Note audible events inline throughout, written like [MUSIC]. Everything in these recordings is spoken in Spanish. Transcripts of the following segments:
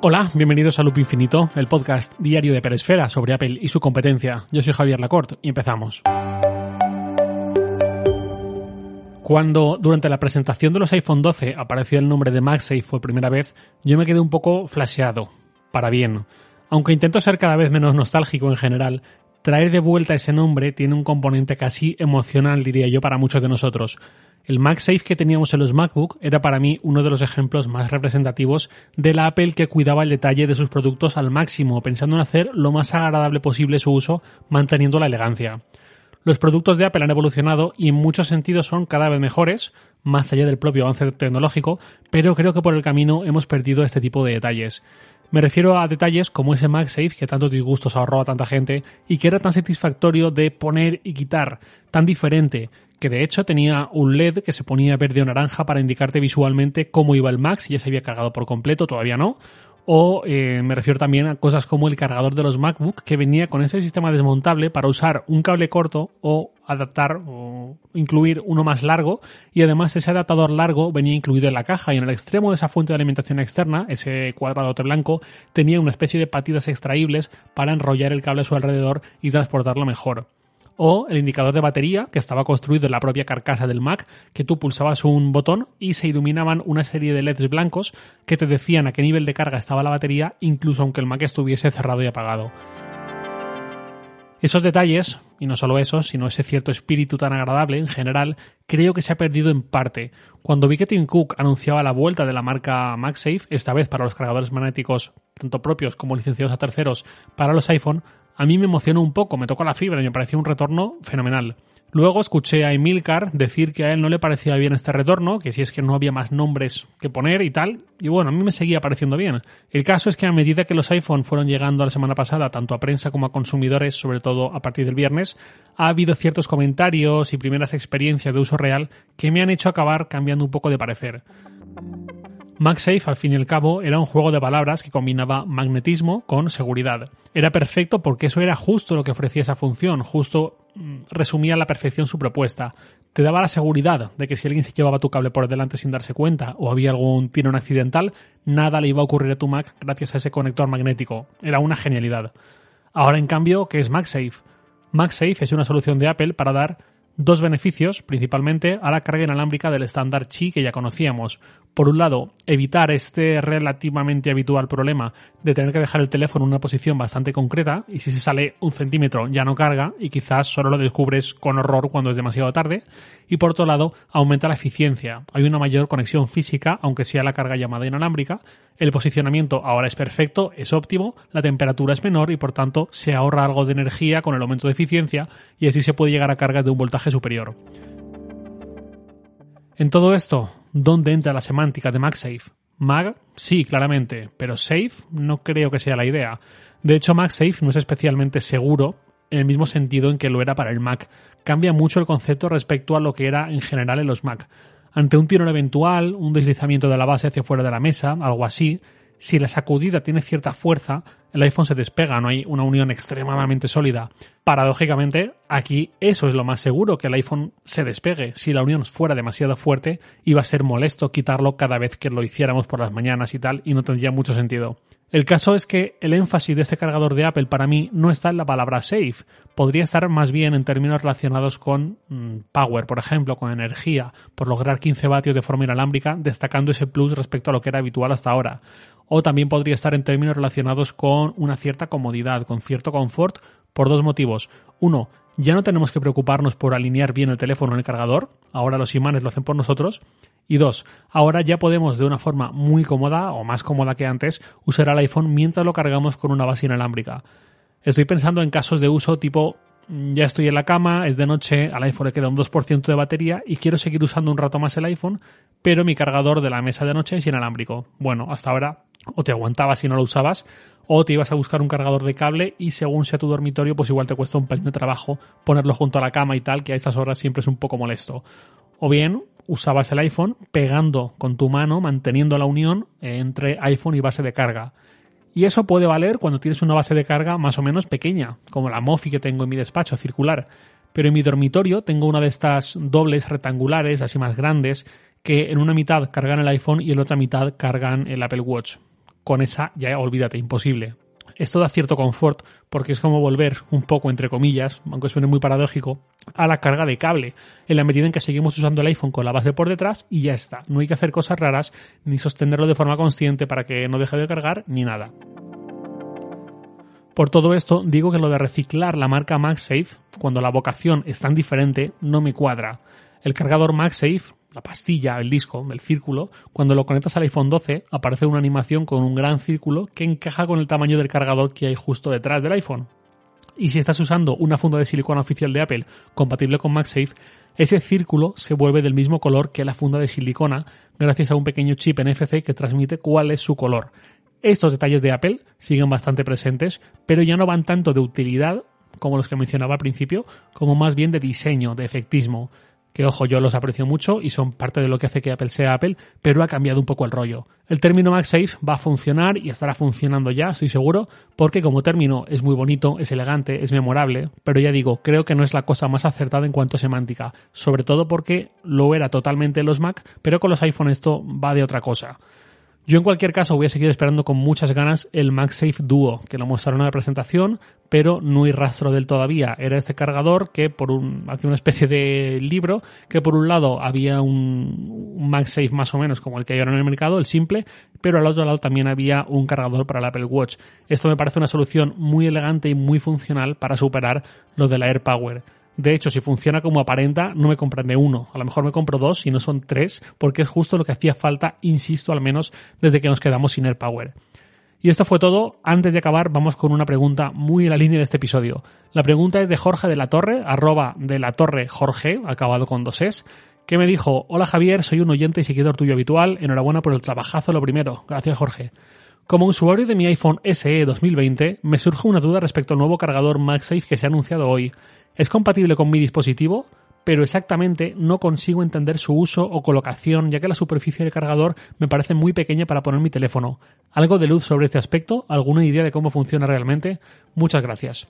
Hola, bienvenidos a Loop Infinito, el podcast diario de Peresfera sobre Apple y su competencia. Yo soy Javier Lacorte y empezamos. Cuando durante la presentación de los iPhone 12 apareció el nombre de MagSafe por primera vez, yo me quedé un poco flasheado, para bien. Aunque intento ser cada vez menos nostálgico en general, traer de vuelta ese nombre tiene un componente casi emocional, diría yo, para muchos de nosotros. El MagSafe que teníamos en los MacBook era para mí uno de los ejemplos más representativos de la Apple que cuidaba el detalle de sus productos al máximo, pensando en hacer lo más agradable posible su uso, manteniendo la elegancia. Los productos de Apple han evolucionado y en muchos sentidos son cada vez mejores, más allá del propio avance tecnológico, pero creo que por el camino hemos perdido este tipo de detalles. Me refiero a detalles como ese MagSafe que tantos disgustos ahorró a tanta gente y que era tan satisfactorio de poner y quitar, tan diferente, que de hecho tenía un LED que se ponía verde o naranja para indicarte visualmente cómo iba el Mac, si ya se había cargado por completo, todavía no. O eh, me refiero también a cosas como el cargador de los MacBook que venía con ese sistema desmontable para usar un cable corto o adaptar o incluir uno más largo y además ese adaptador largo venía incluido en la caja y en el extremo de esa fuente de alimentación externa, ese cuadradote blanco, tenía una especie de patitas extraíbles para enrollar el cable a su alrededor y transportarlo mejor o el indicador de batería que estaba construido en la propia carcasa del Mac, que tú pulsabas un botón y se iluminaban una serie de LEDs blancos que te decían a qué nivel de carga estaba la batería, incluso aunque el Mac estuviese cerrado y apagado. Esos detalles, y no solo eso, sino ese cierto espíritu tan agradable en general, creo que se ha perdido en parte. Cuando vi que Tim Cook anunciaba la vuelta de la marca MagSafe, esta vez para los cargadores magnéticos, tanto propios como licenciados a terceros, para los iPhone, a mí me emocionó un poco, me tocó la fibra y me pareció un retorno fenomenal. Luego escuché a Emilcar decir que a él no le parecía bien este retorno, que si es que no había más nombres que poner y tal, y bueno, a mí me seguía pareciendo bien. El caso es que a medida que los iPhone fueron llegando la semana pasada, tanto a prensa como a consumidores, sobre todo a partir del viernes, ha habido ciertos comentarios y primeras experiencias de uso real que me han hecho acabar cambiando un poco de parecer. MagSafe, al fin y al cabo, era un juego de palabras que combinaba magnetismo con seguridad. Era perfecto porque eso era justo lo que ofrecía esa función, justo mm, resumía a la perfección su propuesta. Te daba la seguridad de que si alguien se llevaba tu cable por delante sin darse cuenta o había algún tirón accidental, nada le iba a ocurrir a tu Mac gracias a ese conector magnético. Era una genialidad. Ahora, en cambio, ¿qué es MagSafe? MagSafe es una solución de Apple para dar dos beneficios, principalmente a la carga inalámbrica del estándar Qi que ya conocíamos. Por un lado, evitar este relativamente habitual problema de tener que dejar el teléfono en una posición bastante concreta y si se sale un centímetro ya no carga y quizás solo lo descubres con horror cuando es demasiado tarde. Y por otro lado, aumenta la eficiencia. Hay una mayor conexión física, aunque sea la carga llamada inalámbrica. El posicionamiento ahora es perfecto, es óptimo, la temperatura es menor y por tanto se ahorra algo de energía con el aumento de eficiencia y así se puede llegar a cargas de un voltaje superior. En todo esto, ¿dónde entra la semántica de MagSafe? Mag, sí, claramente, pero Safe no creo que sea la idea. De hecho, MagSafe no es especialmente seguro en el mismo sentido en que lo era para el Mac. Cambia mucho el concepto respecto a lo que era en general en los Mac. Ante un tirón eventual, un deslizamiento de la base hacia fuera de la mesa, algo así, si la sacudida tiene cierta fuerza, el iPhone se despega, no hay una unión extremadamente sólida. Paradójicamente, aquí eso es lo más seguro, que el iPhone se despegue. Si la unión fuera demasiado fuerte, iba a ser molesto quitarlo cada vez que lo hiciéramos por las mañanas y tal, y no tendría mucho sentido. El caso es que el énfasis de este cargador de Apple para mí no está en la palabra safe, podría estar más bien en términos relacionados con mm, power, por ejemplo, con energía, por lograr 15 vatios de forma inalámbrica, destacando ese plus respecto a lo que era habitual hasta ahora. O también podría estar en términos relacionados con una cierta comodidad, con cierto confort, por dos motivos. Uno, ya no tenemos que preocuparnos por alinear bien el teléfono en el cargador, ahora los imanes lo hacen por nosotros. Y dos, ahora ya podemos de una forma muy cómoda o más cómoda que antes usar el iPhone mientras lo cargamos con una base inalámbrica. Estoy pensando en casos de uso tipo mm, ya estoy en la cama, es de noche, al iPhone le queda un 2% de batería y quiero seguir usando un rato más el iPhone, pero mi cargador de la mesa de noche es inalámbrico. Bueno, hasta ahora o te aguantabas si no lo usabas, o te ibas a buscar un cargador de cable y según sea tu dormitorio, pues igual te cuesta un pelín de trabajo ponerlo junto a la cama y tal, que a estas horas siempre es un poco molesto. O bien usabas el iPhone pegando con tu mano, manteniendo la unión entre iPhone y base de carga. Y eso puede valer cuando tienes una base de carga más o menos pequeña, como la Mofi que tengo en mi despacho circular. Pero en mi dormitorio tengo una de estas dobles rectangulares, así más grandes, que en una mitad cargan el iPhone y en la otra mitad cargan el Apple Watch con esa ya olvídate, imposible. Esto da cierto confort porque es como volver un poco, entre comillas, aunque suene muy paradójico, a la carga de cable, en la medida en que seguimos usando el iPhone con la base por detrás y ya está. No hay que hacer cosas raras ni sostenerlo de forma consciente para que no deje de cargar ni nada. Por todo esto, digo que lo de reciclar la marca MagSafe, cuando la vocación es tan diferente, no me cuadra. El cargador MagSafe la pastilla, el disco, el círculo, cuando lo conectas al iPhone 12 aparece una animación con un gran círculo que encaja con el tamaño del cargador que hay justo detrás del iPhone. Y si estás usando una funda de silicona oficial de Apple compatible con MagSafe, ese círculo se vuelve del mismo color que la funda de silicona gracias a un pequeño chip NFC que transmite cuál es su color. Estos detalles de Apple siguen bastante presentes, pero ya no van tanto de utilidad como los que mencionaba al principio, como más bien de diseño, de efectismo que ojo, yo los aprecio mucho y son parte de lo que hace que Apple sea Apple, pero ha cambiado un poco el rollo. El término MagSafe va a funcionar y estará funcionando ya, estoy seguro, porque como término es muy bonito, es elegante, es memorable, pero ya digo, creo que no es la cosa más acertada en cuanto a semántica, sobre todo porque lo era totalmente en los Mac, pero con los iPhone esto va de otra cosa. Yo en cualquier caso voy a seguir esperando con muchas ganas el MagSafe Duo, que lo mostraron en la presentación, pero no hay rastro del todavía. Era este cargador que por un, hacía una especie de libro, que por un lado había un, un MagSafe más o menos como el que hay ahora en el mercado, el simple, pero al otro lado también había un cargador para el Apple Watch. Esto me parece una solución muy elegante y muy funcional para superar lo de la AirPower. De hecho, si funciona como aparenta, no me compraré uno. A lo mejor me compro dos y no son tres, porque es justo lo que hacía falta, insisto, al menos desde que nos quedamos sin AirPower. Y esto fue todo. Antes de acabar, vamos con una pregunta muy en la línea de este episodio. La pregunta es de Jorge de la Torre, arroba de la Torre Jorge, acabado con dos es, que me dijo, hola Javier, soy un oyente y seguidor tuyo habitual, enhorabuena por el trabajazo lo primero. Gracias Jorge. Como usuario de mi iPhone SE 2020, me surge una duda respecto al nuevo cargador MagSafe que se ha anunciado hoy. Es compatible con mi dispositivo, pero exactamente no consigo entender su uso o colocación, ya que la superficie del cargador me parece muy pequeña para poner mi teléfono. ¿Algo de luz sobre este aspecto? ¿Alguna idea de cómo funciona realmente? Muchas gracias.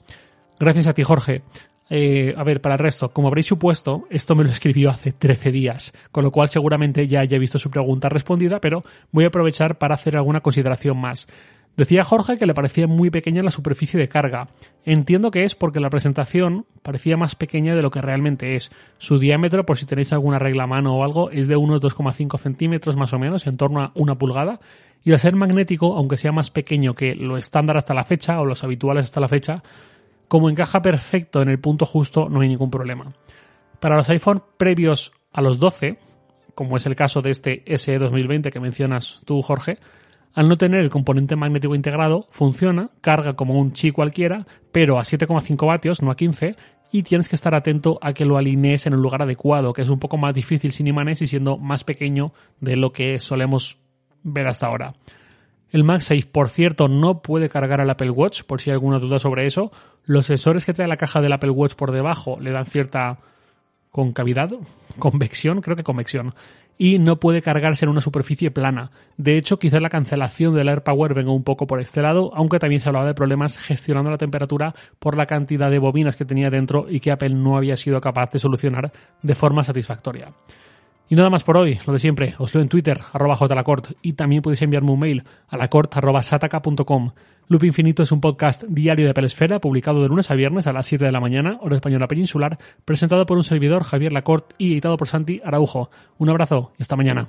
Gracias a ti, Jorge. Eh, a ver, para el resto, como habréis supuesto, esto me lo escribió hace 13 días, con lo cual seguramente ya haya visto su pregunta respondida, pero voy a aprovechar para hacer alguna consideración más. Decía Jorge que le parecía muy pequeña la superficie de carga. Entiendo que es porque la presentación parecía más pequeña de lo que realmente es. Su diámetro, por si tenéis alguna regla a mano o algo, es de unos 2,5 centímetros más o menos, en torno a una pulgada. Y al ser magnético, aunque sea más pequeño que lo estándar hasta la fecha o los habituales hasta la fecha, como encaja perfecto en el punto justo, no hay ningún problema. Para los iPhone previos a los 12, como es el caso de este SE 2020 que mencionas tú, Jorge, al no tener el componente magnético integrado, funciona, carga como un chi cualquiera, pero a 7,5 vatios, no a 15, y tienes que estar atento a que lo alinees en un lugar adecuado, que es un poco más difícil sin imanes y siendo más pequeño de lo que solemos ver hasta ahora. El MagSafe, por cierto, no puede cargar al Apple Watch, por si hay alguna duda sobre eso. Los sensores que trae la caja del Apple Watch por debajo le dan cierta concavidad, [LAUGHS] convección, creo que convección, y no puede cargarse en una superficie plana. De hecho, quizás la cancelación del AirPower venga un poco por este lado, aunque también se hablaba de problemas gestionando la temperatura por la cantidad de bobinas que tenía dentro y que Apple no había sido capaz de solucionar de forma satisfactoria. Y nada más por hoy, lo de siempre, os leo en Twitter, arroba jlacort, y también podéis enviarme un mail a lacort.sataka.com. Loop Infinito es un podcast diario de Pelesfera, publicado de lunes a viernes a las 7 de la mañana, hora española peninsular, presentado por un servidor, Javier Lacort, y editado por Santi Araujo. Un abrazo y hasta mañana.